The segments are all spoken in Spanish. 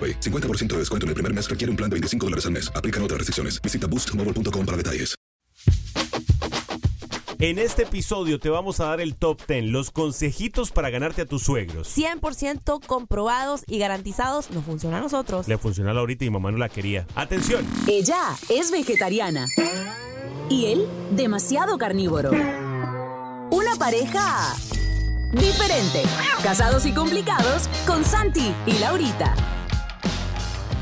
AroPay. 50% de descuento en el primer mes requiere un plan de 25 dólares al mes. Aplican otras restricciones. Visita boostmobile.com para detalles. En este episodio te vamos a dar el top 10, los consejitos para ganarte a tus suegros. 100% comprobados y garantizados nos funciona a nosotros. Le funcionó a Laurita y mamá no la quería. Atención. Ella es vegetariana. Y él, demasiado carnívoro. Una pareja diferente. Casados y complicados con Santi y Laurita.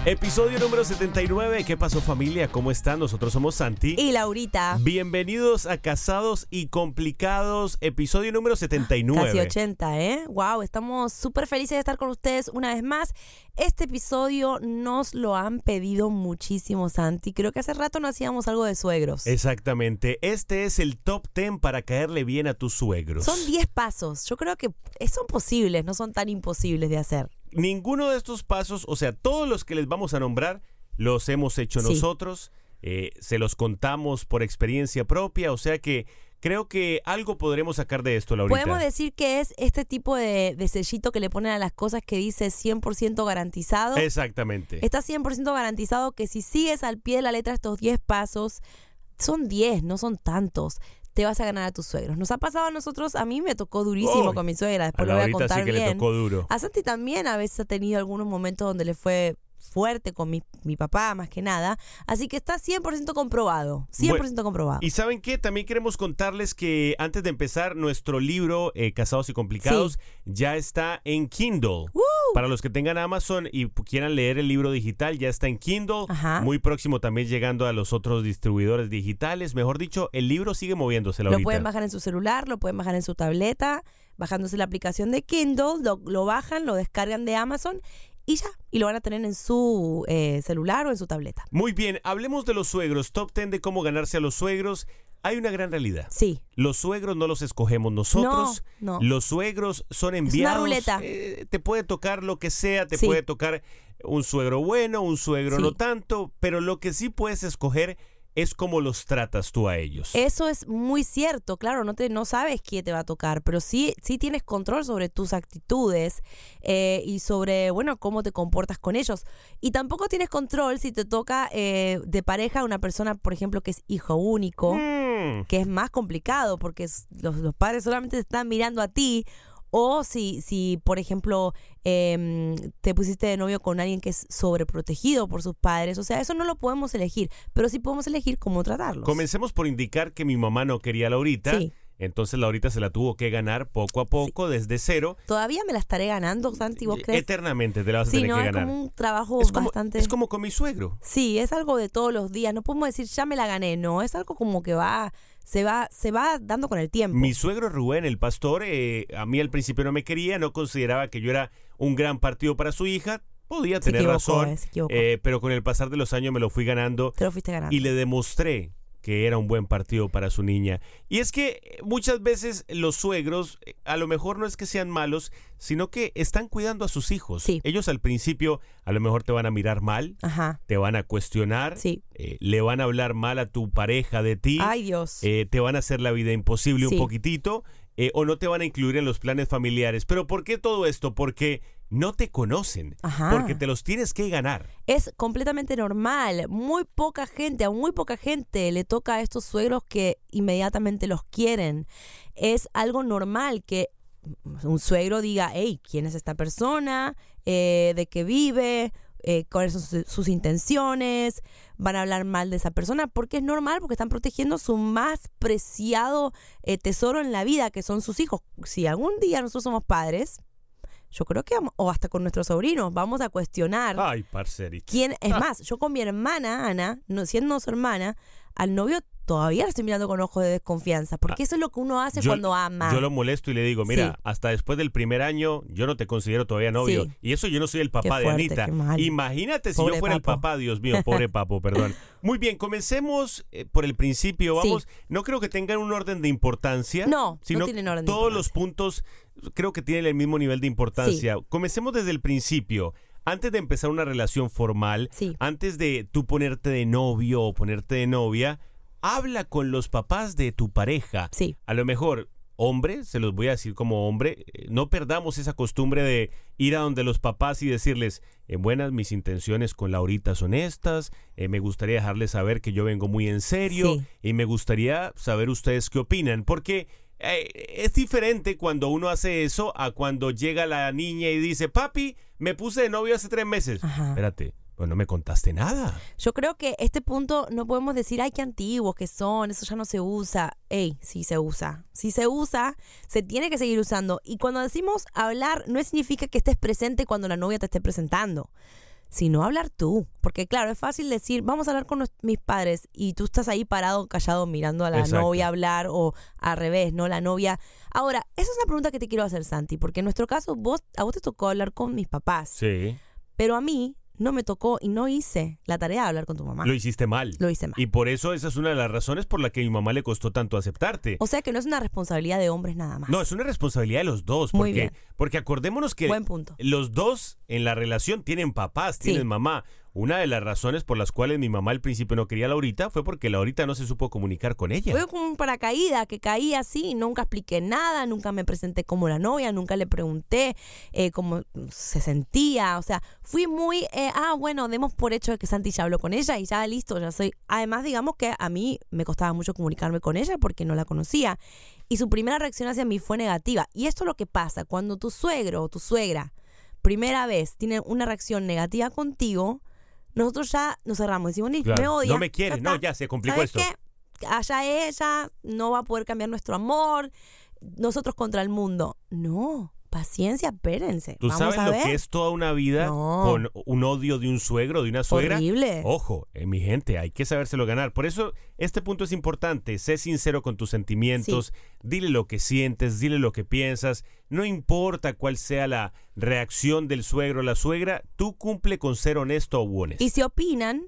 Episodio número 79. ¿Qué pasó familia? ¿Cómo están? Nosotros somos Santi. Y Laurita. Bienvenidos a Casados y Complicados, episodio número 79. Casi 80, ¿eh? Wow, estamos súper felices de estar con ustedes una vez más. Este episodio nos lo han pedido muchísimo, Santi. Creo que hace rato no hacíamos algo de suegros. Exactamente. Este es el top 10 para caerle bien a tus suegros. Son 10 pasos. Yo creo que son posibles, no son tan imposibles de hacer. Ninguno de estos pasos, o sea, todos los que les vamos a nombrar, los hemos hecho Sí. nosotros. eh, se los contamos por experiencia propia, o sea que creo que algo podremos sacar de esto, Laurita. Podemos decir que es este tipo de, de sellito que le ponen a las cosas que dice 100% garantizado. Exactamente. Está 100% garantizado que si sigues al pie de la letra estos 10 pasos, son 10, no son tantos. Te vas a ganar a tus suegros. Nos ha pasado a nosotros, a mí me tocó durísimo Uy, con mi suegra, a después lo voy a contar sí que le bien. tocó duro. A Santi también a veces ha tenido algunos momentos donde le fue fuerte con mi, mi papá más que nada. Así que está 100% comprobado. 100% Bueno, comprobado. Y saben qué, también queremos contarles que antes de empezar, nuestro libro eh, Casados y Complicados ya está en Kindle. Para los que tengan Amazon y quieran leer el libro digital, ya está en Kindle. Ajá. Muy próximo también llegando a los otros distribuidores digitales. Mejor dicho, el libro sigue moviéndose, Lo pueden bajar en su celular, lo pueden bajar en su tableta, bajándose la aplicación de Kindle, lo, lo bajan, lo descargan de Amazon y ya, y lo van a tener en su eh, celular o en su tableta. Muy bien, hablemos de los suegros. Top 10 de cómo ganarse a los suegros. Hay una gran realidad. Sí. Los suegros no los escogemos nosotros. No, no. Los suegros son una enviados. ruleta. eh, te puede tocar lo que sea, te Sí. puede tocar un suegro bueno, un suegro Sí. no tanto, pero lo que sí puedes escoger es cómo los tratas tú a ellos. Eso es muy cierto, claro, no, te, no sabes qué te va a tocar, pero sí, sí tienes control sobre tus actitudes eh, y sobre, bueno, cómo te comportas con ellos. Y tampoco tienes control si te toca eh, de pareja una persona, por ejemplo, que es hijo único, Mm, que es más complicado porque es- los, los padres solamente te están mirando a ti. O si, si por ejemplo, em, te pusiste de novio con alguien que es sobreprotegido por sus padres. O sea, eso no lo podemos elegir, pero sí podemos elegir cómo tratarlos. Comencemos por indicar que mi mamá no quería a Laurita. Sí. Entonces Laurita se la tuvo que ganar poco a poco, desde cero. Todavía me la estaré ganando, Santi, ¿vos crees? Eternamente te la vas a Sí, tener no, que es ganar. como un trabajo es, como, bastante... es como con mi suegro. Sí, es algo de todos los días. No podemos decir, ya me la gané, no. Es algo como que va, se va, se va dando con el tiempo. Mi suegro Rubén, el pastor, eh, a mí al principio no me quería, no consideraba que yo era un gran partido para su hija. podía Se tener equivocó, razón, eh, eh, pero con el pasar de los años me lo fui ganando Te lo fuiste ganando. y le demostré que era un buen partido para su niña. Y es que eh, muchas veces los suegros, eh, a lo mejor no es que sean malos, sino que están cuidando a sus hijos. Sí. Ellos al principio a lo mejor te van a mirar mal, Ajá. te van a cuestionar, Sí. eh, le van a hablar mal a tu pareja de ti, Ay, Dios. eh, te van a hacer la vida imposible Sí. un poquitito, eh, o no te van a incluir en los planes familiares. Pero ¿por qué todo esto? Porque no te conocen, Ajá. porque te los tienes que ganar. es completamente normal. Muy poca gente, a muy poca gente le toca a estos suegros que inmediatamente los quieren. Es algo normal que un suegro diga, hey, ¿quién es esta persona? Eh, ¿De qué vive? Eh, ¿Cuáles son sus, sus intenciones? Van a hablar mal de esa persona porque es normal, porque están protegiendo su más preciado eh, tesoro en la vida, que son sus hijos. Si algún día nosotros somos padres, yo creo que, o hasta con nuestros sobrinos, vamos a cuestionar Ay, parcerito. ¿Quién? Es más, yo con mi hermana, Ana, no, siendo su hermana, al novio todavía le estoy mirando con ojos de desconfianza. Porque eso es lo que uno hace Yo- cuando ama. Yo lo molesto y le digo, mira, Sí. hasta después del primer año yo no te considero todavía novio. Sí. Y eso yo no soy el papá de Anita. Imagínate si yo fuera el papá, Dios mío, pobre papo, perdón. Muy bien, comencemos eh, por el principio, Sí. vamos. No creo que tengan un orden de importancia. No, no tienen orden de Todos los puntos creo que tienen el mismo nivel de importancia. Comencemos desde el principio. Antes de empezar una relación formal, Sí. antes de tú ponerte de novio o ponerte de novia, habla con los papás de tu pareja. Sí. A lo mejor, hombre, se los voy a decir como hombre, eh, no perdamos esa costumbre de ir a donde los papás y decirles, en buenas mis intenciones con Laurita son estas, eh, me gustaría dejarles saber que yo vengo muy en serio Sí. y me gustaría saber ustedes qué opinan, porque eh, es diferente cuando uno hace eso a cuando llega la niña y dice, papi, me puse de novio hace tres meses. Ajá. Espérate, pues no me contaste nada. Yo creo que este punto no podemos decir, ay, qué antiguos que son, eso ya no se usa. Ey, sí se usa. Si se usa, se tiene que seguir usando. Y cuando decimos hablar, no significa que estés presente cuando la novia te esté presentando, sino hablar tú. Porque claro, es fácil decir, vamos a hablar con mis padres y tú estás ahí parado, callado, mirando a la Exacto. novia hablar o al revés, ¿no? La novia. Ahora, esa es una pregunta que te quiero hacer, Santi, porque en nuestro caso, vos, a vos te tocó hablar con mis papás. Sí. Pero a mí no me tocó y no hice la tarea de hablar con tu mamá. Lo hiciste mal. Lo hice mal. Y por eso esa es una de las razones por la que a mi mamá le costó tanto aceptarte. O sea que no es una responsabilidad de hombres nada más. No, es una responsabilidad de los dos. Muy Porque, bien. porque acordémonos que Buen punto. los dos en la relación tienen papás, Sí. tienen mamá. Una de las razones por las cuales mi mamá al principio no quería a Laurita fue porque Laurita no se supo comunicar con ella. Fue como un paracaídas que caí así, nunca expliqué nada, nunca me presenté como la novia, nunca le pregunté eh, cómo se sentía. O sea, fui muy, eh, ah, bueno, demos por hecho de que Santi ya habló con ella y ya listo, ya soy. Además, digamos que a mí me costaba mucho comunicarme con ella porque no la conocía. Y su primera reacción hacia mí fue negativa. Y esto es lo que pasa cuando tu suegro o tu suegra, primera vez, tiene una reacción negativa contigo. Nosotros ya nos cerramos, decimos, "Ni, Claro. me odia. No me quiere, no, está". ya se complicó ¿Sabes esto. qué? Allá ella, no va a poder cambiar nuestro amor, nosotros contra el mundo. No, paciencia, espérense. ¿Tú Vamos sabes a lo ver. que es toda una vida No. con un odio de un suegro, de una suegra? Horrible. Ojo, eh, mi gente, hay que sabérselo ganar. Por eso este punto es importante. Sé sincero con tus sentimientos, dile lo que sientes, dile lo que piensas. No importa cuál sea la reacción del suegro o la suegra, tú cumple con ser honesto o honesto. Y si opinan,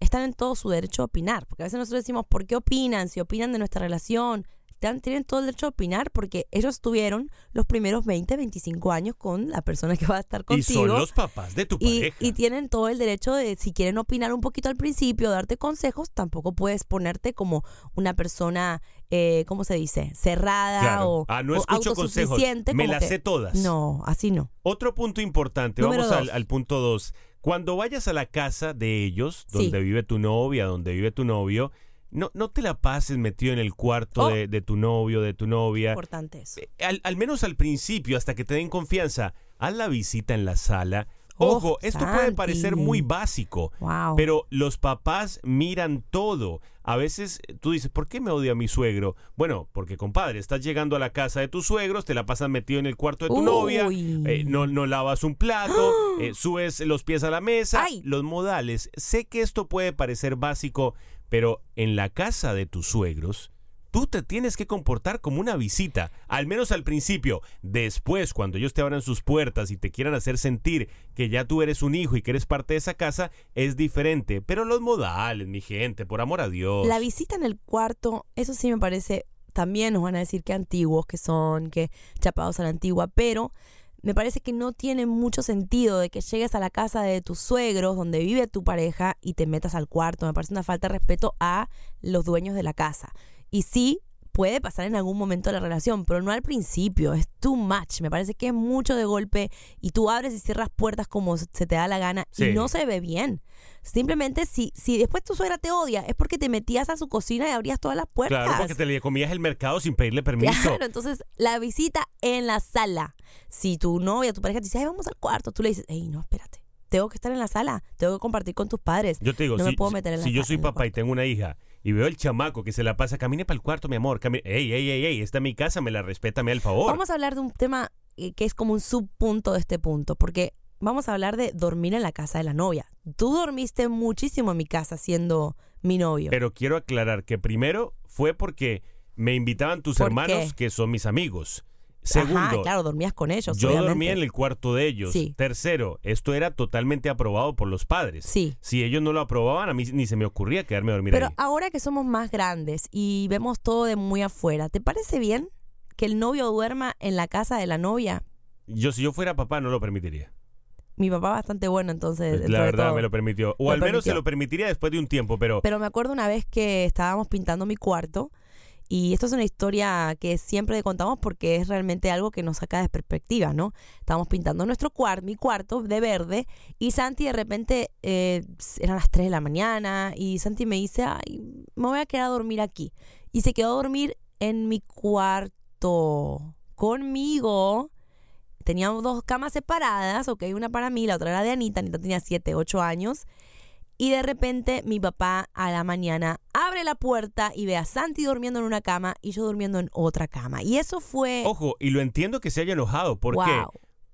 están en todo su derecho a opinar. Porque a veces nosotros decimos, ¿por qué opinan? Si opinan de nuestra relación. Están- Tienen todo el derecho a opinar porque ellos tuvieron los primeros 20, 25 años con la persona que va a estar Y contigo. son los papás de tu y, pareja. y tienen todo el derecho de, si quieren opinar un poquito al principio, darte consejos, tampoco puedes ponerte como una persona, eh, ¿cómo se dice? Cerrada Claro. o, Ah, no o escucho consejos. autosuficiente. Me las que- sé todas. No, así no. Otro punto importante, Número vamos al, al punto dos. Cuando vayas a la casa de ellos, Sí. donde vive tu novia, donde vive tu novio, no, no te la pases metido en el cuarto Oh. de, de tu novio, de tu novia. Importante eso. Eh, Al, al menos al principio, hasta que te den confianza, haz la visita en la sala. Oh, Ojo, esto puede parecer muy básico, Wow. pero los papás miran todo. A veces eh, tú dices, ¿por qué me odia mi suegro? Bueno, porque compadre, estás llegando a la casa de tus suegros, te la pasas metido en el cuarto de tu Uy. novia, eh, no, no lavas un plato, eh, subes los pies a la mesa, Ay. los modales. Sé que esto puede parecer básico, pero en la casa de tus suegros, tú te tienes que comportar como una visita, al menos al principio. Después, cuando ellos te abran sus puertas y te quieran hacer sentir que ya tú eres un hijo y que eres parte de esa casa, es diferente. Pero los modales, mi gente, por amor a Dios. La visita en el cuarto, eso sí me parece, también nos van a decir que antiguos que son, que chapados a la antigua, pero me parece que no tiene mucho sentido de que llegues a la casa de tus suegros, donde vive tu pareja, y te metas al cuarto. Me parece una falta de respeto a los dueños de la casa. Y sí, puede pasar en algún momento de la relación, pero no al principio. Es too much. Me parece que es mucho de golpe y tú abres y cierras puertas como se te da la gana Sí. y no se ve bien. Simplemente si, si después tu suegra te odia, es porque te metías a su cocina y abrías todas las puertas. Claro, porque te le comías el mercado sin pedirle permiso. Claro, entonces la visita en la sala. Si tu novia, tu pareja te dice, ay, vamos al cuarto, tú le dices, hey, no, espérate. Tengo que estar en la sala, tengo que compartir con tus padres. Yo te digo, no si, me puedo meter en la si yo sala, soy papá y cuarto". tengo una hija y veo el chamaco que se la pasa, camine para el cuarto, mi amor. Camine, ey, ey, ey, ey, esta es mi casa, me la respeta, me el favor. Vamos a hablar de un tema eh, que es como un subpunto de este punto, porque vamos a hablar de dormir en la casa de la novia. Tú dormiste muchísimo en mi casa siendo mi novio. Pero quiero aclarar que primero fue porque me invitaban tus ¿Por hermanos, qué? que son mis amigos. Ajá, Segundo, claro, dormías con ellos. yo obviamente. dormía en el cuarto de ellos. Sí. Tercero, esto era totalmente aprobado por los padres. Sí. Si ellos no lo aprobaban, a mí ni se me ocurría quedarme a dormir Pero ahí. ahora que somos más grandes y vemos todo de muy afuera, ¿te parece bien que el novio duerma en la casa de la novia? Yo, si yo fuera papá, no lo permitiría. Mi papá bastante bueno, entonces. La verdad, todo. me lo permitió. O al menos se lo permitiría después de un tiempo, pero Pero me acuerdo una vez que estábamos pintando mi cuarto y esto es una historia que siempre contamos porque es realmente algo que nos saca de perspectiva, ¿no? Estábamos pintando nuestro cuarto, mi cuarto de verde y Santi de repente eh, eran las 3 de la mañana y Santi me dice, ay, me voy a quedar a dormir aquí. Y se quedó a dormir en mi cuarto conmigo. Teníamos dos camas separadas, ok, una para mí, la otra era de Anita, Anita tenía 7, 8 años. Y de repente mi papá a la mañana abre la puerta y ve a Santi durmiendo en una cama y yo durmiendo en otra cama. Y eso fue... ojo, y lo entiendo que se haya enojado. ¿Por qué?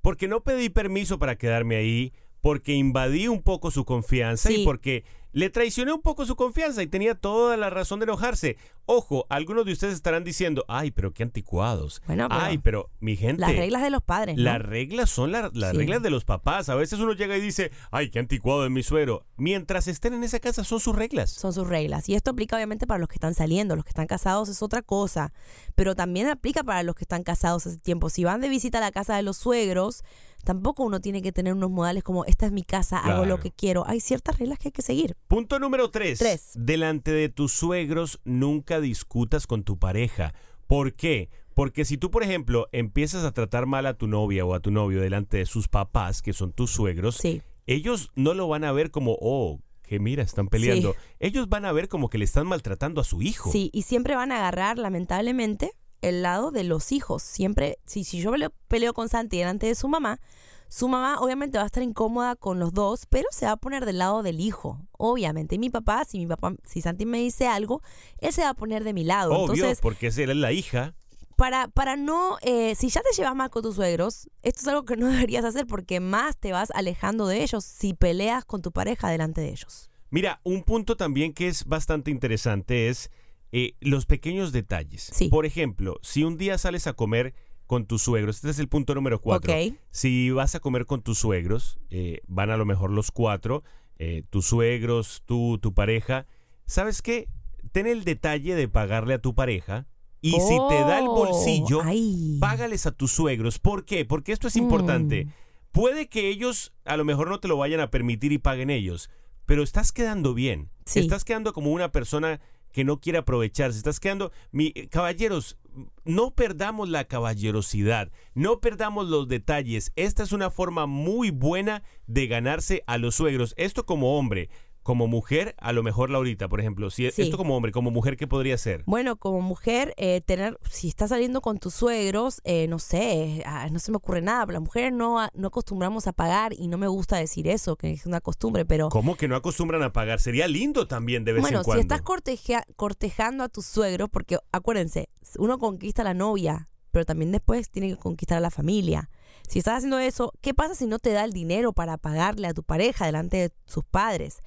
Porque no pedí permiso para quedarme ahí, porque invadí un poco su confianza Sí. y porque le traicioné un poco su confianza y tenía toda la razón de enojarse. Ojo, algunos de ustedes estarán diciendo, ay, pero qué anticuados. Bueno, pero ay, pero mi gente... Las reglas de los padres. ¿no? Las reglas son la- las Sí. reglas de los papás. A veces uno llega y dice, ay, qué anticuado es mi suero. Mientras estén en esa casa son sus reglas. Son sus reglas. Y esto aplica obviamente para los que están saliendo. Los que están casados es otra cosa. Pero también aplica para los que están casados hace tiempo. Si van de visita a la casa de los suegros, tampoco uno tiene que tener unos modales como, esta es mi casa, hago lo que quiero. Hay ciertas reglas que hay que seguir. Punto número tres. Tres. Delante de tus suegros nunca discutas con tu pareja. ¿Por qué? Porque si tú, por ejemplo, empiezas a tratar mal a tu novia o a tu novio delante de sus papás, que son tus suegros, Sí. ellos no lo van a ver como, oh, que mira, están peleando. Ellos van a ver como que le están maltratando a su hijo. Sí, y siempre van a agarrar, lamentablemente, el lado de los hijos. Siempre, si, si yo peleo, peleo con Santi delante de su mamá, su mamá obviamente va a estar incómoda con los dos, pero se va a poner del lado del hijo, obviamente. Y mi papá, si mi papá, si Santi me dice algo, él se va a poner de mi lado. Obvio, Entonces, porque esa es la hija. para, para no, eh, si ya te llevas mal con tus suegros, esto es algo que no deberías hacer porque más te vas alejando de ellos si peleas con tu pareja delante de ellos. Mira, un punto también que es bastante interesante es eh, los pequeños detalles. Sí. Por ejemplo, si un día sales a comer con tus suegros, este es el punto número cuatro. Si vas a comer con tus suegros, eh, van a lo mejor los cuatro, eh, tus suegros, tú, tu pareja, ¿sabes qué? Ten el detalle de pagarle a tu pareja y si te da el Oh, bolsillo, ay. págales a tus suegros. ¿Por qué? Porque esto es importante. Mm. Puede que ellos a lo mejor no te lo vayan a permitir y paguen ellos, pero estás quedando bien. Sí. Estás quedando como una persona que no quiere aprovecharse. Estás quedando, mi, eh, caballeros, no perdamos la caballerosidad, no perdamos los detalles. Esta es una forma muy buena de ganarse a los suegros. Esto como hombre. Como mujer, a lo mejor Laurita, por ejemplo, si Sí. esto como hombre, como mujer, ¿qué podría ser? Bueno, como mujer, eh, tener, si estás saliendo con tus suegros, eh, no sé, ah, no se me ocurre nada, pero las mujeres no, no acostumbramos a pagar y no me gusta decir eso, que es una costumbre, pero ¿Cómo que no acostumbran a pagar? Sería lindo también de vez bueno, en si cuando. estás corteja- cortejando a tus suegros, porque acuérdense, uno conquista a la novia, pero también después tiene que conquistar a la familia. Si estás haciendo eso, ¿qué pasa si no te da el dinero para pagarle a tu pareja delante de sus padres?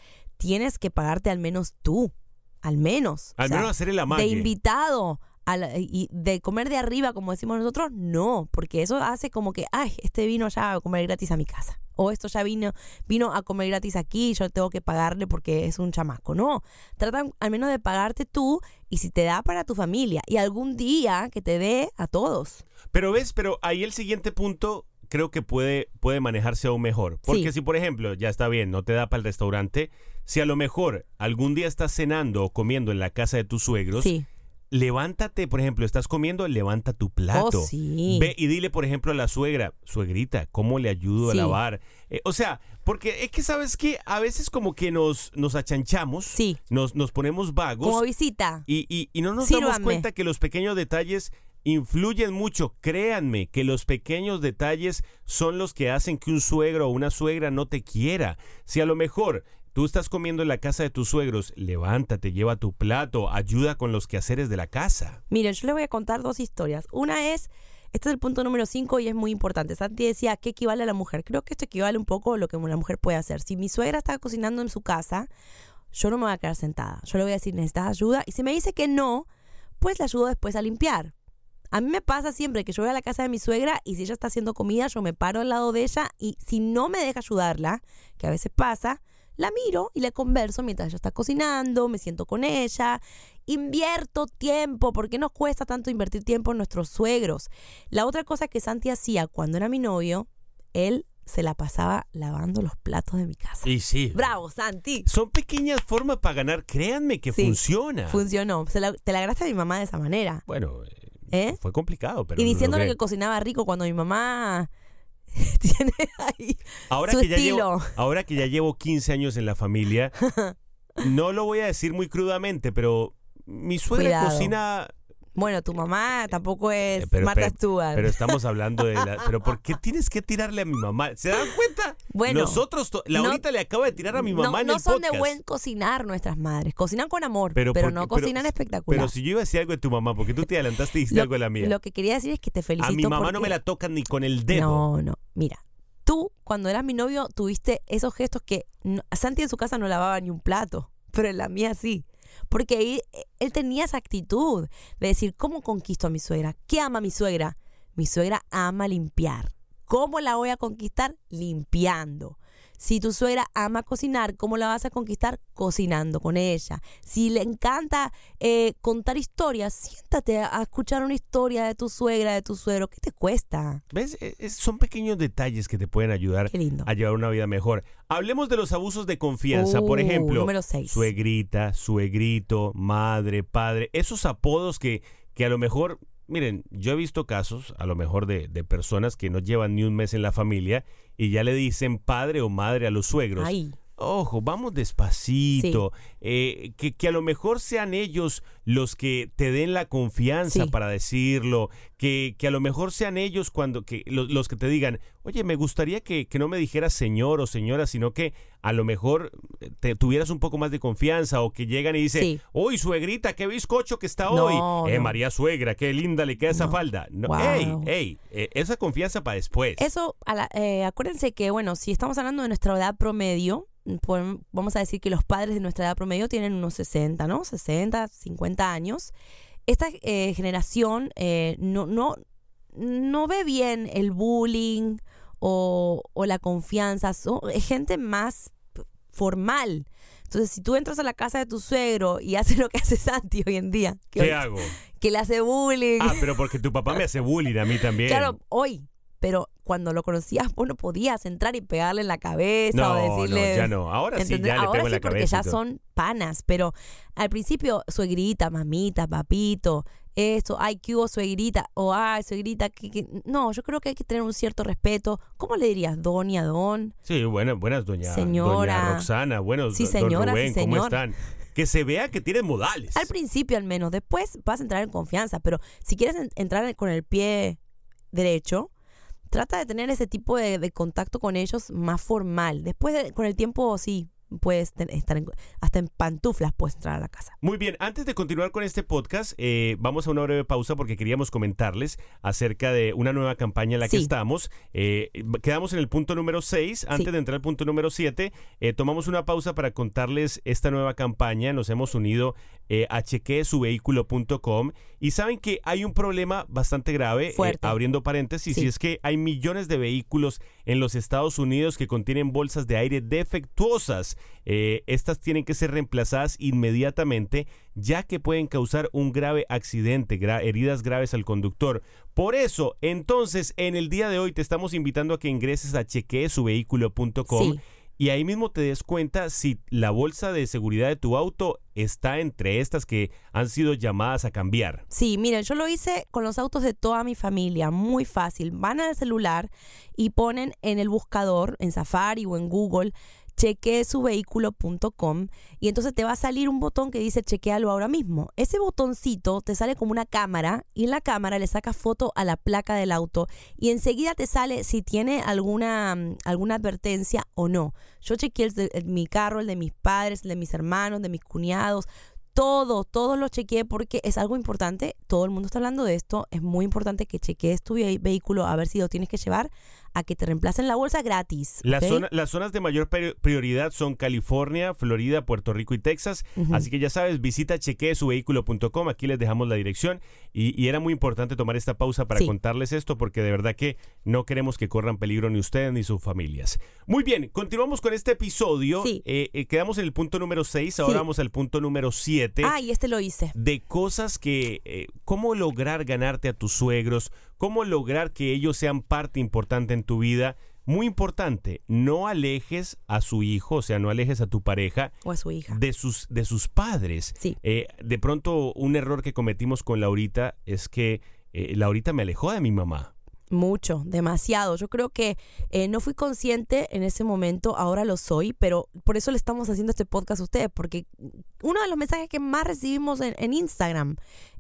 Tienes que pagarte al menos tú. al menos. Al O sea, menos hacer el amague. De invitado. a la- y de comer de arriba, como decimos nosotros, no, porque eso hace como que, ay, este vino ya a comer gratis a mi casa. O esto ya vino, vino a comer gratis aquí, yo tengo que pagarle porque es un chamaco. No, tratan al menos de pagarte tú y si te da para tu familia. Y algún día que te dé a todos. Pero ves, pero ahí el siguiente punto creo que puede, puede manejarse aún mejor. Porque Sí. si, por ejemplo, ya está bien, no te da para el restaurante, si a lo mejor algún día estás cenando o comiendo en la casa de tus suegros, Sí. levántate, por ejemplo, estás comiendo, levanta tu plato. Oh, sí. Ve y dile, por ejemplo, a la suegra, suegrita, ¿cómo le ayudo Sí. a lavar? Eh, o sea, porque es que, ¿sabes qué? A veces como que nos, nos achanchamos, Sí. nos, nos ponemos vagos Como visita. y, y- y no nos damos cuenta que los pequeños detalles influyen mucho. Créanme que los pequeños detalles son los que hacen que un suegro o una suegra no te quiera. Si a lo mejor tú estás comiendo en la casa de tus suegros, levántate, lleva tu plato, ayuda con los quehaceres de la casa. Miren, yo les voy a contar dos historias. Una es, este es el punto número 5 y es muy importante. Santi decía, ¿qué equivale a la mujer? Creo que esto equivale un poco a lo que la mujer puede hacer. Si mi suegra está cocinando en su casa, yo no me voy a quedar sentada. Yo le voy a decir, ¿necesitas ayuda? Y si me dice que no, pues le ayudo después a limpiar. A mí me pasa siempre que yo voy a la casa de mi suegra y si ella está haciendo comida, yo me paro al lado de ella y si no me deja ayudarla, que a veces pasa, la miro y le converso mientras ella está cocinando, me siento con ella, invierto tiempo, ¿por qué nos cuesta tanto invertir tiempo en nuestros suegros? La otra cosa que Santi hacía cuando era mi novio, él se la pasaba lavando los platos de mi casa. Y sí. Bravo, Santi. Son pequeñas formas para ganar. Créanme que Sí, funciona. Funcionó. Se la- te la agraste a mi mamá de esa manera. bueno, eh, ¿Eh? fue complicado, pero y lo diciéndole que cocinaba rico cuando mi mamá tiene ahí ahora su que ya llevo, ahora que ya llevo 15 años en la familia, no lo voy a decir muy crudamente, pero mi suegra Cuidado. cocina. Bueno, tu mamá tampoco es Eh, pero, Marta pero- Stewart. pero estamos hablando de la. Pero ¿por qué tienes que tirarle a mi mamá? ¿Se dan cuenta? Bueno, Nosotros, to- no- Laurita le acaba de tirar a mi mamá no, en no el son podcast. de buen cocinar nuestras madres. Cocinan con amor, pero, Pero no cocinan pero- espectacular. Pero si yo iba a decir algo de tu mamá, porque tú te adelantaste y dijiste lo, algo de la mía. lo que quería decir es que te felicito a mi mamá no me la tocan ni con el dedo. No, no. Mira, tú cuando eras mi novio tuviste esos gestos que no- Santi en su casa no lavaba ni un plato, pero en la mía sí. Porque ahí, él tenía esa actitud de decir, ¿cómo conquisto a mi suegra? ¿Qué ama mi suegra? Mi suegra ama limpiar. ¿Cómo la voy a conquistar? Limpiando. Si tu suegra ama cocinar, ¿cómo la vas a conquistar? Cocinando con ella. Si le encanta eh, contar historias, siéntate a, escuchar una historia de tu suegra, de tu suegro. ¿Qué te cuesta? ¿Ves? Es- es- son pequeños detalles que te pueden ayudar a llevar una vida mejor. Hablemos de los abusos de confianza. Por Uh, ejemplo, número seis. suegrita, suegrito, madre, padre. Esos apodos que, que a lo mejor, miren, yo he visto casos, a lo mejor, de, de personas que no llevan ni un mes en la familia y ya le dicen padre o madre a los suegros. Ay, Ojo, vamos despacito. Eh, que, que a lo mejor sean ellos los que te den la confianza Sí. para decirlo. Que, que a lo mejor sean ellos cuando que los, los que te digan, oye, me gustaría que, que no me dijeras señor o señora, sino que a lo mejor te tuvieras un poco más de confianza o que llegan y dicen, Sí. uy, suegrita, qué bizcocho que está No, hoy. Eh. María suegra, qué linda le queda esa falda. No, Wow. ey, ey, eh, esa confianza para después. eso, a la- eh, acuérdense que, bueno, si estamos hablando de nuestra edad promedio, pues, vamos a decir que los padres de nuestra edad promedio tienen unos 60, ¿no? 60, 50 años. Esta eh, generación eh, no, no, no ve bien el bullying o, o la confianza. Son, es gente más formal. Entonces, si tú entras a la casa de tu suegro y haces lo que hace Santi hoy en día, que, ¿Qué hago? que le hace bullying, Ah, pero porque tu papá me hace bullying a mí también. Claro, hoy. Pero cuando lo conocías, vos no podías entrar y pegarle en la cabeza No, o decirle. no, ya no. Ahora sí, ya le Ahora pego en la porque cabeza. ya son panas. Pero al principio, suegrita, mamita, papito, esto, ay, ¿qué hubo, suegrita? O ay, suegrita, que, que-". No, yo creo que hay que tener un cierto respeto. ¿Cómo le dirías? Don y a don. Sí, bueno, buenas, doña, Señora. doña Roxana. Buenos, Sí, don señora, Rubén, sí, ¿cómo señor. están? Que se vea que tienen modales. Al principio, al menos. Después vas a entrar en confianza. Pero si quieres en- entrar con el pie derecho, trata de tener ese tipo de, de contacto con ellos más formal. Después, de- con el tiempo, sí, puedes estar en- hasta en pantuflas puedes entrar a la casa. Muy bien, antes de continuar con este podcast, eh, vamos a una breve pausa porque queríamos comentarles acerca de una nueva campaña en la que estamos. Eh, quedamos en el punto número 6. Antes Sí. de entrar al punto número 7, eh, tomamos una pausa para contarles esta nueva campaña. Nos hemos unido eh, a chequeesuvehículo.com y saben que hay un problema bastante grave, eh, abriendo paréntesis, Sí. y es que hay millones de vehículos en los Estados Unidos que contienen bolsas de aire defectuosas. Eh, estas tienen que ser reemplazadas inmediatamente ya que pueden causar un grave accidente, gra- heridas graves al conductor. Por eso, entonces, en el día de hoy te estamos invitando a que ingreses a chequeesuvehículo.com Sí. Y ahí mismo te des cuenta si la bolsa de seguridad de tu auto está entre estas que han sido llamadas a cambiar. Sí, miren, yo lo hice con los autos de toda mi familia, muy fácil. Van al celular y ponen en el buscador, en Safari o en Google, chequeesuvehículo.com y entonces te va a salir un botón que dice chequealo ahora mismo. Ese botoncito te sale como una cámara y en la cámara le sacas foto a la placa del auto y enseguida te sale si tiene alguna, mm, alguna advertencia o no. Yo chequeé el mi carro, el de mis padres, el de mis hermanos, de mis cuñados, todo, todos los chequeé porque es algo importante. Todo el mundo está hablando de esto. Es muy importante que chequees tu ve- vehículo a ver si lo tienes que llevar a que te reemplacen la bolsa gratis. Las, ¿ok? zona- las zonas de mayor pri- prioridad son California, Florida, Puerto Rico y Texas. Así que ya sabes, visita chequeesuvehículo.com. Aquí les dejamos la dirección. Y, y era muy importante tomar esta pausa para Sí. contarles esto porque de verdad que no queremos que corran peligro ni ustedes ni sus familias. Muy bien, continuamos con este episodio. Sí. Eh, eh, quedamos en el punto número 6, ahora Sí. vamos al punto número 7 Ah, y este lo hice. de cosas que, eh, cómo lograr ganarte a tus suegros, cómo lograr que ellos sean parte importante en tu vida. Muy importante, no alejes a su hijo, o sea, no alejes a tu pareja O a su hija. de sus, de sus padres. Sí. Eh, de pronto, un error que cometimos con Laurita es que eh, Laurita me alejó de mi mamá. Mucho, demasiado. Yo creo que eh, no fui consciente en ese momento, ahora lo soy, pero por eso le estamos haciendo este podcast a ustedes, porque uno de los mensajes que más recibimos en, en Instagram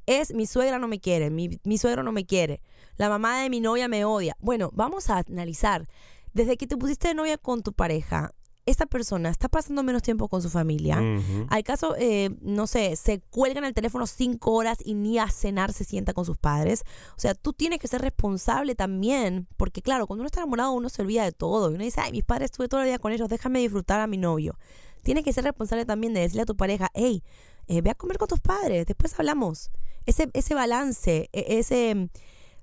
es mi suegra no me quiere, mi, mi suegro no me quiere, la mamá de mi novia me odia. Bueno, vamos a analizar. Desde que te pusiste de novia con tu pareja, esta persona está pasando menos tiempo con su familia. Ujú. Al caso, eh, no sé, se cuelgan el teléfono cinco horas y ni a cenar se sienta con sus padres. O sea, tú tienes que ser responsable también, porque claro, cuando uno está enamorado uno se olvida de todo. Y uno dice, ay, mis padres estuve todo el día con ellos, déjame disfrutar a mi novio. Tienes que ser responsable también de decirle a tu pareja, hey, eh, ve a comer con tus padres, después hablamos. Ese, ese balance, e- ese...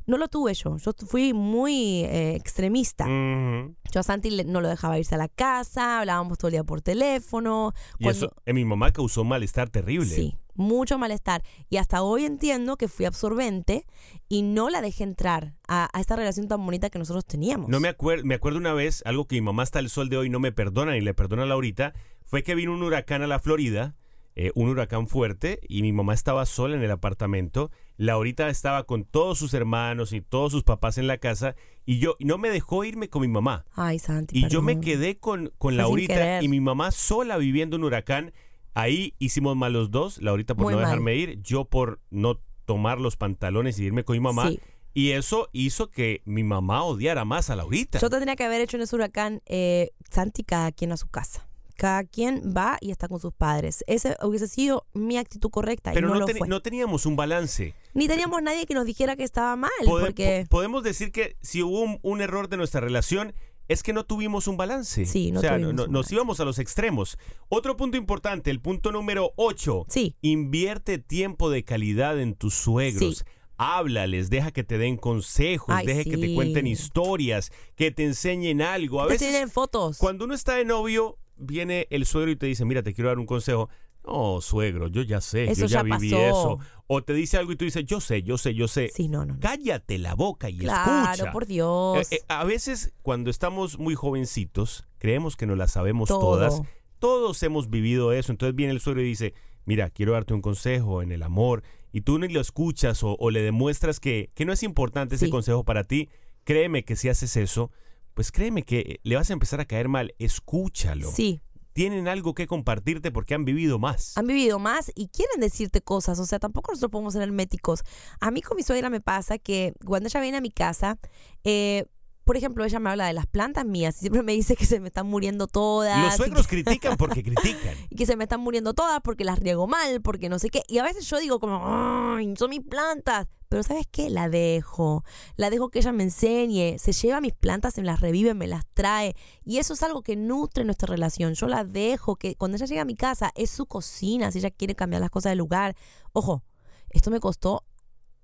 No lo tuve yo, yo fui muy eh, extremista. Yo a Santi le- no lo dejaba irse a la casa, hablábamos todo el día por teléfono. Y Cuando- eso en mi mamá causó un malestar terrible. Sí, mucho malestar. Y hasta hoy entiendo que fui absorbente y no la dejé entrar a, a esta relación tan bonita que nosotros teníamos. No me acuerdo, me acuerdo una vez, algo que mi mamá hasta el sol de hoy no me perdona ni le perdona a Laurita, fue que vino un huracán a la Florida, eh, un huracán fuerte, y mi mamá estaba sola en el apartamento. Laurita estaba con todos sus hermanos y todos sus papás en la casa, y yo y no me dejó irme con mi mamá. Ay, Santi. Y yo me quedé con, con Fue Laurita y mi mamá sola viviendo un huracán. Ahí hicimos mal los dos, Laurita por Muy no mal. dejarme ir, yo por no tomar los pantalones y irme con mi mamá. Sí. Y eso hizo que mi mamá odiara más a Laurita. Yo tendría que haber hecho en ese huracán, eh, Santi, cada quien a su casa. Cada quien va y está con sus padres. Ese hubiese sido mi actitud correcta Pero y no, no, lo fue. no teníamos un balance. Ni teníamos nadie que nos dijera que estaba mal, porque... po- podemos decir que si hubo un, un error de nuestra relación es que no tuvimos un balance. Sí, no o sea, tuvimos no- un nos balance. íbamos a los extremos. Otro punto importante, el punto número 8. Sí. Invierte tiempo de calidad en tus suegros. Sí. Háblales, deja que te den consejos, Ay, deja que te cuenten historias, que te enseñen algo. A Te veces, tienen fotos. cuando uno está de novio, viene el suegro y te dice, mira, te quiero dar un consejo. No, suegro, yo ya sé, Eso yo ya, ya viví pasó. eso. O te dice algo y tú dices, yo sé, yo sé, yo sé. Sí, no, no, no. Cállate la boca y Claro, escucha. por Dios. Eh, eh, a veces, cuando estamos muy jovencitos, creemos que nos las sabemos Todo. todas. Todos hemos vivido eso. Entonces viene el suegro y dice, mira, quiero darte un consejo en el amor. Y tú ni lo escuchas o, o le demuestras que, que no es importante ese consejo para ti. Créeme que si haces eso, pues créeme que le vas a empezar a caer mal. Escúchalo. Sí, Tienen algo que compartirte porque han vivido más. han vivido más y quieren decirte cosas. O sea, tampoco nosotros podemos ser herméticos. A mí con mi suegra me pasa que cuando ella viene a mi casa, eh, por ejemplo, ella me habla de las plantas mías y siempre me dice que se me están muriendo todas. Los suegros que- critican porque critican. y que se me están muriendo todas porque las riego mal, porque no sé qué. Y a veces yo digo como, "Ay, son mis plantas. Pero ¿sabes qué? La dejo. La dejo que ella me enseñe. Se lleva mis plantas, se me las revive, me las trae. Y eso es algo que nutre nuestra relación. Yo la dejo, que cuando ella llega a mi casa es su cocina, si ella quiere cambiar las cosas del lugar. Ojo, esto me costó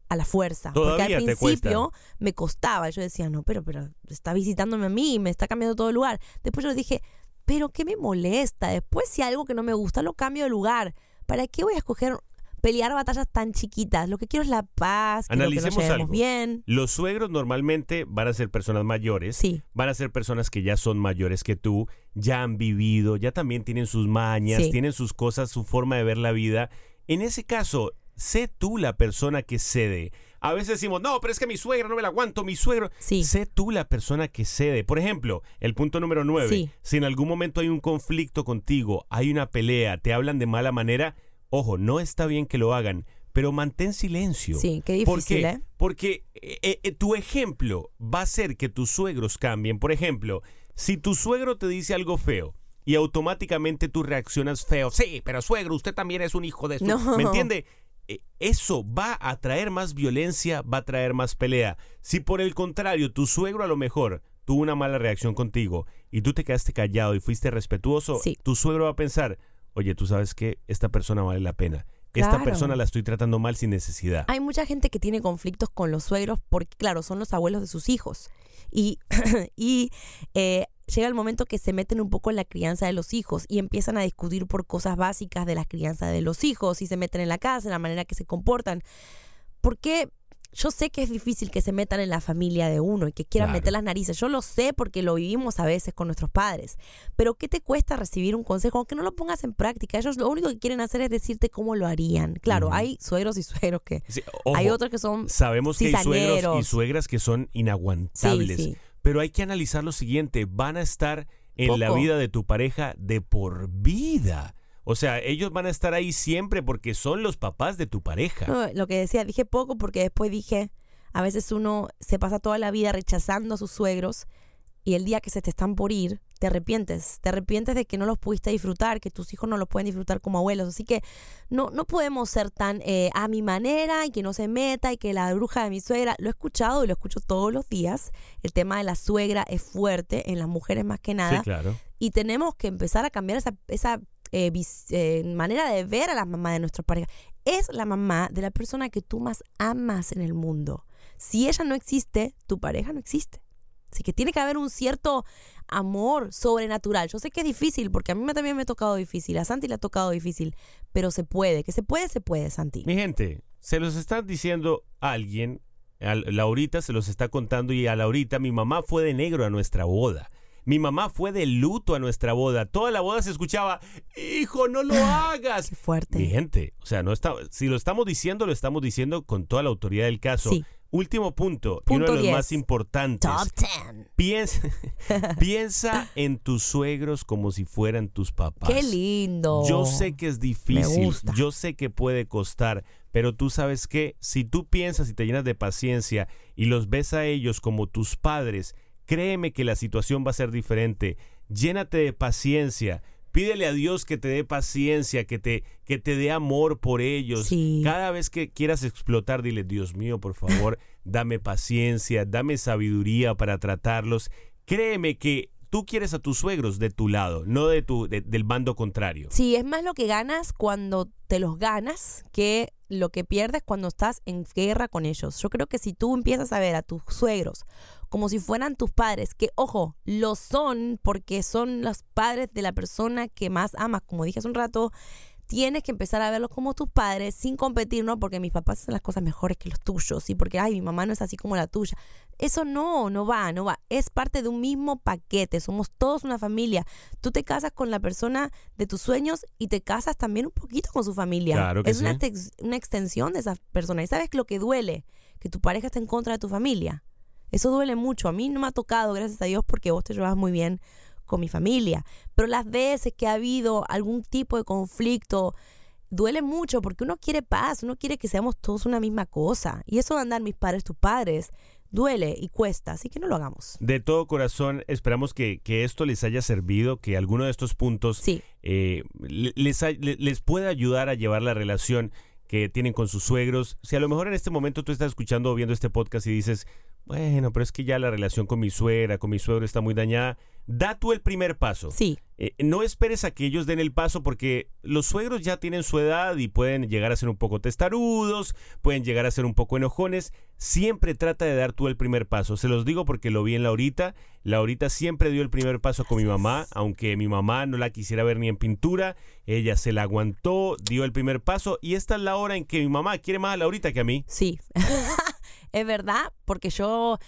a la fuerza. porque al principio me costaba. Yo decía, no, pero, pero está visitándome a mí, me está cambiando todo el lugar. Después yo dije, pero ¿qué me molesta? Después si algo que no me gusta lo cambio de lugar. ¿Para qué voy a escoger pelear batallas tan chiquitas? Lo que quiero es la paz, quiero que nos Analicemos llevemos algo. bien. Los suegros normalmente van a ser personas mayores. Sí. Van a ser personas que ya son mayores que tú, ya han vivido, ya también tienen sus mañas, Sí. tienen sus cosas, su forma de ver la vida. En ese caso, sé tú la persona que cede. A veces decimos, no, pero es que mi suegra no me la aguanto, mi suegro. Sí. Sé tú la persona que cede. Por ejemplo, el punto número nueve. Sí. Si en algún momento hay un conflicto contigo, hay una pelea, te hablan de mala manera, ojo, no está bien que lo hagan, pero mantén silencio. Sí, qué ¿Por difícil, qué? ¿eh? Porque eh, eh, tu ejemplo va a hacer que tus suegros cambien. Por ejemplo, si tu suegro te dice algo feo y automáticamente tú reaccionas feo, sí, pero suegro, usted también es un hijo de su... No. ¿Me entiende? Eso va a traer más violencia, va a traer más pelea. Si por el contrario tu suegro a lo mejor tuvo una mala reacción contigo y tú te quedaste callado y fuiste respetuoso, Sí. tu suegro va a pensar, oye, tú sabes que esta persona vale la pena. Esta Claro. persona la estoy tratando mal sin necesidad. Hay mucha gente que tiene conflictos con los suegros porque, claro, son los abuelos de sus hijos. Y, y eh, llega el momento que se meten un poco en la crianza de los hijos y empiezan a discutir por cosas básicas de la crianza de los hijos y se meten en la casa, en la manera que se comportan. Porque yo sé que es difícil que se metan en la familia de uno y que quieran Claro. meter las narices. Yo lo sé porque lo vivimos a veces con nuestros padres. Pero ¿qué te cuesta recibir un consejo? Aunque no lo pongas en práctica. Ellos lo único que quieren hacer es decirte cómo lo harían. Claro, hay suegros y suegros que... Sí, ojo, hay otros que son Sabemos que hay suegros y suegras que son inaguantables. Sí, sí. Pero hay que analizar lo siguiente: van a estar en la vida de tu pareja de por vida. O sea, ellos van a estar ahí siempre porque son los papás de tu pareja. No, lo que decía, dije poco porque después dije, a veces uno se pasa toda la vida rechazando a sus suegros y el día que se te están por ir, te arrepientes. Te arrepientes de que no los pudiste disfrutar, que tus hijos no los pueden disfrutar como abuelos. Así que no, no podemos ser tan eh, a mi manera y que no se meta y que la bruja de mi suegra, lo he escuchado y lo escucho todos los días. El tema de la suegra es fuerte en las mujeres más que nada Sí, claro. y tenemos que empezar a cambiar esa, esa eh, eh, manera de ver a la mamá de nuestra pareja. Es la mamá de la persona que tú más amas en el mundo. Si ella no existe, tu pareja no existe. Así que tiene que haber un cierto amor sobrenatural. Yo sé que es difícil, porque a mí también me ha tocado difícil, a Santi le ha tocado difícil, pero se puede, que se puede, se puede, Santi. Mi gente, se los está diciendo alguien, a Laurita se los está contando y a Laurita, mi mamá fue de negro a nuestra boda. Mi mamá fue de luto a nuestra boda. Toda la boda se escuchaba, hijo, no lo hagas. Qué fuerte. Mi gente, o sea, no está, si lo estamos diciendo, lo estamos diciendo con toda la autoridad del caso. Sí. Último punto, y uno de los 10. más importantes. Top 10. Piensa, piensa en tus suegros como si fueran tus papás. Qué lindo. Yo sé que es difícil, yo sé que puede costar, pero tú sabes que si tú piensas y te llenas de paciencia y los ves a ellos como tus padres, créeme que la situación va a ser diferente. Llénate de paciencia. Pídele a Dios que te dé paciencia, que te, que te dé amor por ellos. Sí. Cada vez que quieras explotar, dile, Dios mío, por favor, dame paciencia, dame sabiduría para tratarlos. Créeme que tú quieres a tus suegros de tu lado, no de tu, de- del bando contrario. Sí, es más lo que ganas cuando te los ganas que lo que pierdes cuando estás en guerra con ellos. Yo creo que si tú empiezas a ver a tus suegros como si fueran tus padres, que ojo, lo son porque son los padres de la persona que más amas, como dije hace un rato, tienes que empezar a verlos como tus padres sin competir, ¿no? Porque mis papás hacen las cosas mejores que los tuyos y porque, ay, mi mamá no es así como la tuya. Eso no, no va, no va. Es parte de un mismo paquete. Somos todos una familia. Tú te casas con la persona de tus sueños y te casas también un poquito con su familia. Claro que es una, sí. tex- una extensión de esa persona. ¿Y sabes lo que duele? Que tu pareja esté en contra de tu familia. Eso duele mucho. A mí no me ha tocado, gracias a Dios, porque vos te llevas muy bien con mi familia. Pero las veces que ha habido algún tipo de conflicto, duele mucho porque uno quiere paz, uno quiere que seamos todos una misma cosa. Y eso de andar mis padres, tus padres, duele y cuesta, así que no lo hagamos. De todo corazón, esperamos que, que esto les haya servido, que alguno de estos puntos Sí. eh, le- les, les pueda ayudar a llevar la relación que tienen con sus suegros. Si a lo mejor en este momento tú estás escuchando o viendo este podcast y dices, bueno, pero es que ya la relación con mi suegra, con mi suegro está muy dañada, da tú el primer paso. Sí, Eh, no esperes a que ellos den el paso porque los suegros ya tienen su edad y pueden llegar a ser un poco testarudos, pueden llegar a ser un poco enojones. Siempre trata de dar tú el primer paso. Se los digo porque lo vi en Laurita. Laurita siempre dio el primer paso con mi mamá, aunque mi mamá no la quisiera ver ni en pintura. Ella se la aguantó, dio el primer paso y esta es la hora en que mi mamá quiere más a Laurita que a mí. sí. es verdad, porque yo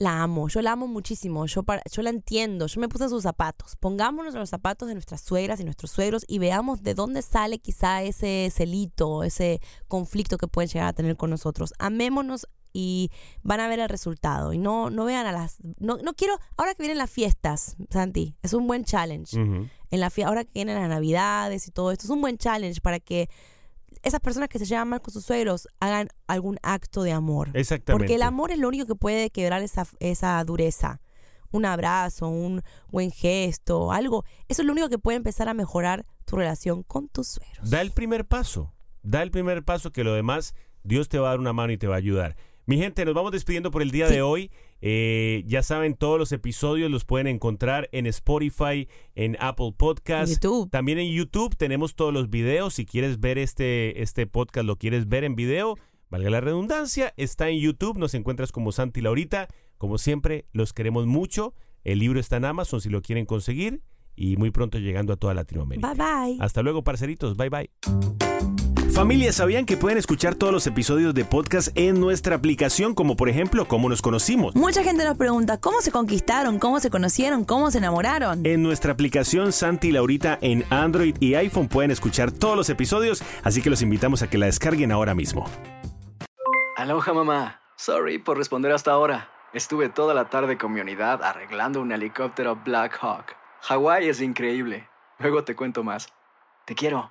la amo, yo la amo muchísimo, yo, para- yo la entiendo, yo me puse en sus zapatos. Pongámonos en los zapatos de nuestras suegras y nuestros suegros y veamos de dónde sale quizá ese celito, ese conflicto que pueden llegar a tener con nosotros. Amémonos y van a ver el resultado. Y no, no vean a las... No, no quiero... Ahora que vienen las fiestas, Santi, es un buen challenge. En la ahora que vienen las navidades y todo esto, es un buen challenge para que esas personas que se llevan mal con sus suegros hagan algún acto de amor. Exactamente. Porque el amor es lo único que puede quebrar esa, esa dureza. Un abrazo, un buen gesto, algo. Eso es lo único que puede empezar a mejorar tu relación con tus suegros. Da el primer paso. Da el primer paso que lo demás Dios te va a dar una mano y te va a ayudar. Mi gente, nos vamos despidiendo por el día Sí. de hoy. Eh, ya saben, todos los episodios los pueden encontrar en Spotify, en Apple Podcast. YouTube. También en YouTube tenemos todos los videos. Si quieres ver este, este podcast, lo quieres ver en video, valga la redundancia, está en YouTube. Nos encuentras como Santi Laurita. Como siempre, los queremos mucho. El libro está en Amazon si lo quieren conseguir. Y muy pronto llegando a toda Latinoamérica. Bye bye. Hasta luego, parceritos. Bye bye. Familia, ¿sabían que pueden escuchar todos los episodios de podcast en nuestra aplicación, como por ejemplo, cómo nos conocimos? Mucha gente nos pregunta cómo se conquistaron, cómo se conocieron, cómo se enamoraron. En nuestra aplicación Santi y Laurita en Android y iPhone pueden escuchar todos los episodios, así que los invitamos a que la descarguen ahora mismo. Aloha mamá. Sorry por responder hasta ahora. Estuve toda la tarde con mi unidad arreglando un helicóptero Black Hawk. Hawái es increíble. Luego te cuento más. Te quiero.